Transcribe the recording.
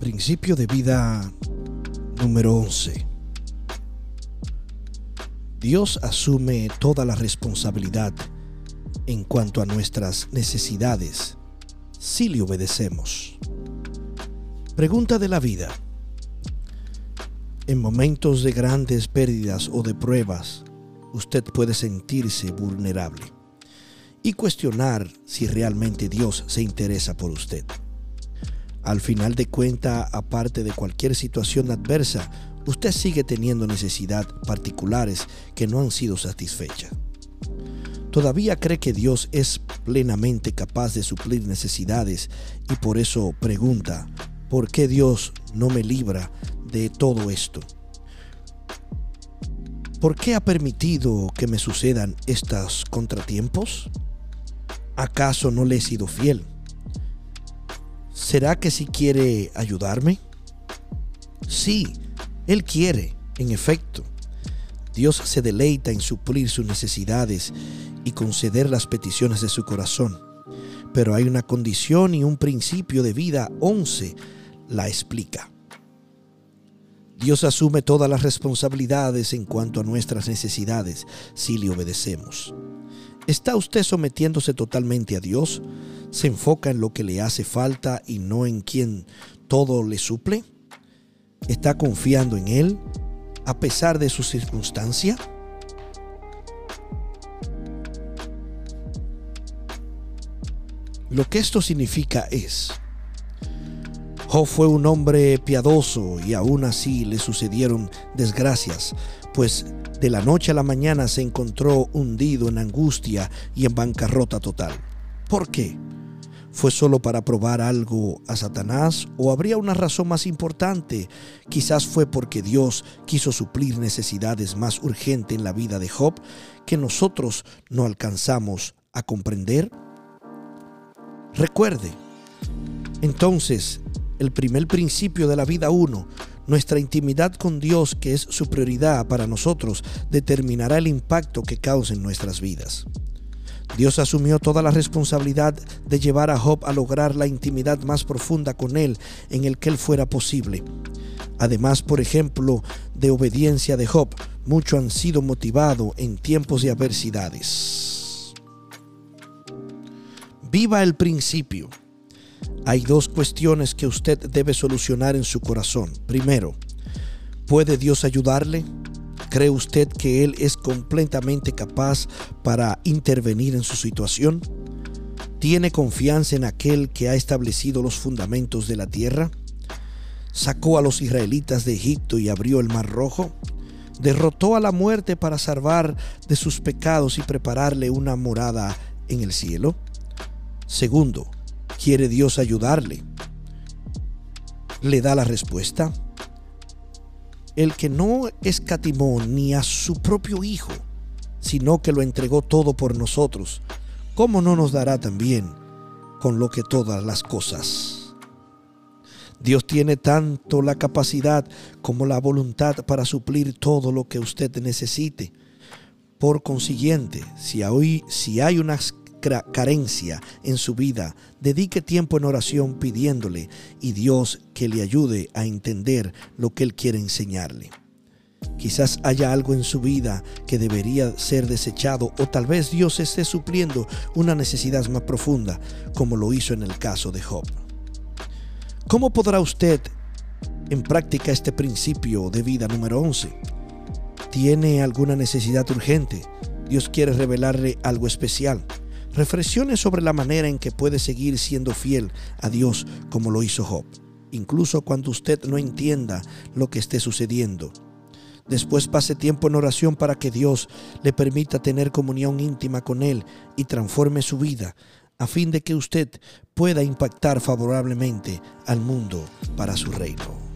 Principio de vida número 11. Dios asume toda la responsabilidad en cuanto a nuestras necesidades si le obedecemos. Pregunta de la vida. En momentos de grandes pérdidas o de pruebas, usted puede sentirse vulnerable y cuestionar si realmente Dios se interesa por usted. Al final de cuenta, aparte de cualquier situación adversa, usted sigue teniendo necesidades particulares que no han sido satisfechas. Todavía cree que Dios es plenamente capaz de suplir necesidades y por eso pregunta, ¿por qué Dios no me libra de todo esto? ¿Por qué ha permitido que me sucedan estos contratiempos? ¿Acaso no le he sido fiel? ¿Será que si quiere ayudarme? Sí, Él quiere, en efecto. Dios se deleita en suplir sus necesidades y conceder las peticiones de su corazón. Pero hay una condición y un principio de vida 11 la explica. Dios asume todas las responsabilidades en cuanto a nuestras necesidades si le obedecemos. ¿Está usted sometiéndose totalmente a Dios? ¿Se enfoca en lo que le hace falta y no en quien todo le suple? ¿Está confiando en Él a pesar de su circunstancia? Lo que esto significa es, Job fue un hombre piadoso y aún así le sucedieron desgracias, pues de la noche a la mañana se encontró hundido en angustia y en bancarrota total. ¿Por qué? ¿Fue solo para probar algo a Satanás o habría una razón más importante? Quizás fue porque Dios quiso suplir necesidades más urgentes en la vida de Job que nosotros no alcanzamos a comprender. Recuerde, entonces, el primer principio de la vida uno, nuestra intimidad con Dios, que es su prioridad para nosotros, determinará el impacto que causa en nuestras vidas. Dios asumió toda la responsabilidad de llevar a Job a lograr la intimidad más profunda con Él en el que Él fuera posible. Además, por ejemplo, de obediencia de Job, muchos han sido motivados en tiempos de adversidades. Viva el principio. Hay dos cuestiones que usted debe solucionar en su corazón. Primero, ¿puede Dios ayudarle? ¿Cree usted que Él es completamente capaz para intervenir en su situación? ¿Tiene confianza en aquel que ha establecido los fundamentos de la tierra? ¿Sacó a los israelitas de Egipto y abrió el mar rojo? ¿Derrotó a la muerte para salvar de sus pecados y prepararle una morada en el cielo? Segundo, ¿Quiere Dios ayudarle? ¿Le da la respuesta? El que no escatimó ni a su propio Hijo, sino que lo entregó todo por nosotros, ¿cómo no nos dará también con lo que todas las cosas? Dios tiene tanto la capacidad como la voluntad para suplir todo lo que usted necesite. Por consiguiente, si hay, si hay unas carencia en su vida, dedique tiempo en oración pidiéndole y Dios que le ayude a entender lo que Él quiere enseñarle. Quizás haya algo en su vida que debería ser desechado o tal vez Dios esté supliendo una necesidad más profunda como lo hizo en el caso de Job. ¿Cómo podrá usted en práctica este principio de vida número 11? ¿Tiene alguna necesidad urgente? Dios quiere revelarle algo especial. Reflexione sobre la manera en que puede seguir siendo fiel a Dios como lo hizo Job, incluso cuando usted no entienda lo que esté sucediendo. Después pase tiempo en oración para que Dios le permita tener comunión íntima con Él y transforme su vida, a fin de que usted pueda impactar favorablemente al mundo para su reino.